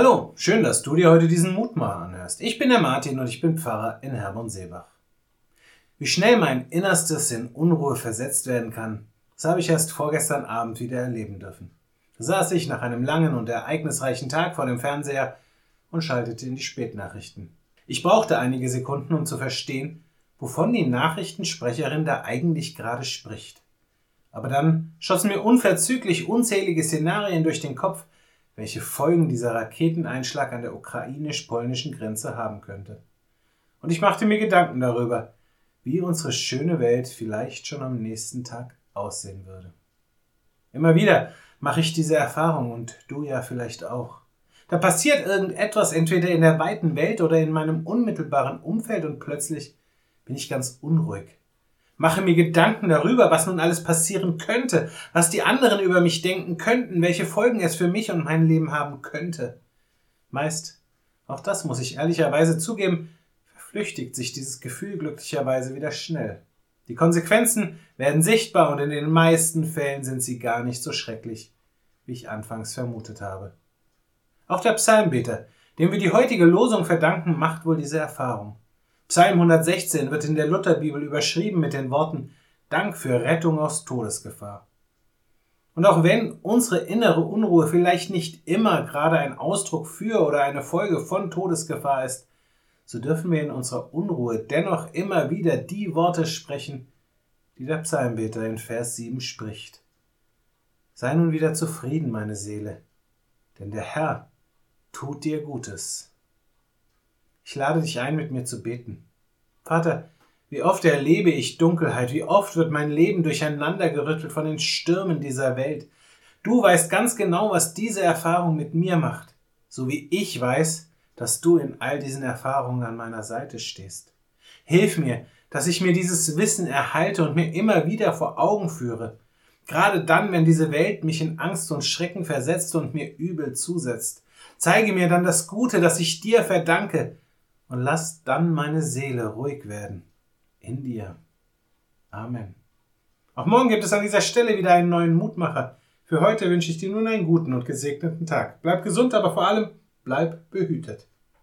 Hallo, schön, dass du dir heute diesen Mutmacher anhörst. Ich bin der Martin und ich bin Pfarrer in Herborn-Seebach. Wie schnell mein Innerstes in Unruhe versetzt werden kann, das habe ich erst vorgestern Abend wieder erleben dürfen. Da saß ich nach einem langen und ereignisreichen Tag vor dem Fernseher und schaltete in die Spätnachrichten. Ich brauchte einige Sekunden, um zu verstehen, wovon die Nachrichtensprecherin da eigentlich gerade spricht. Aber dann schossen mir unverzüglich unzählige Szenarien durch den Kopf, welche Folgen dieser Raketeneinschlag an der ukrainisch-polnischen Grenze haben könnte. Und ich machte mir Gedanken darüber, wie unsere schöne Welt vielleicht schon am nächsten Tag aussehen würde. Immer wieder mache ich diese Erfahrung und du ja vielleicht auch. Da passiert irgendetwas entweder in der weiten Welt oder in meinem unmittelbaren Umfeld und plötzlich bin ich ganz unruhig mache mir Gedanken darüber, was nun alles passieren könnte, was die anderen über mich denken könnten, welche Folgen es für mich und mein Leben haben könnte. Meist, auch das muss ich ehrlicherweise zugeben, verflüchtigt sich dieses Gefühl glücklicherweise wieder schnell. Die Konsequenzen werden sichtbar und in den meisten Fällen sind sie gar nicht so schrecklich, wie ich anfangs vermutet habe. Auch der Psalmbeter, dem wir die heutige Losung verdanken, macht wohl diese Erfahrung. Psalm 116 wird in der Lutherbibel überschrieben mit den Worten Dank für Rettung aus Todesgefahr. Und auch wenn unsere innere Unruhe vielleicht nicht immer gerade ein Ausdruck für oder eine Folge von Todesgefahr ist, so dürfen wir in unserer Unruhe dennoch immer wieder die Worte sprechen, die der Psalmbeter in Vers 7 spricht. Sei nun wieder zufrieden, meine Seele, denn der Herr tut dir Gutes. Ich lade dich ein, mit mir zu beten. Vater, wie oft erlebe ich Dunkelheit, wie oft wird mein Leben durcheinandergerüttelt von den Stürmen dieser Welt. Du weißt ganz genau, was diese Erfahrung mit mir macht, so wie ich weiß, dass du in all diesen Erfahrungen an meiner Seite stehst. Hilf mir, dass ich mir dieses Wissen erhalte und mir immer wieder vor Augen führe. Gerade dann, wenn diese Welt mich in Angst und Schrecken versetzt und mir übel zusetzt. Zeige mir dann das Gute, das ich dir verdanke, und lass dann meine Seele ruhig werden in dir. Amen. Auch morgen gibt es an dieser Stelle wieder einen neuen Mutmacher. Für heute wünsche ich dir nun einen guten und gesegneten Tag. Bleib gesund, aber vor allem bleib behütet.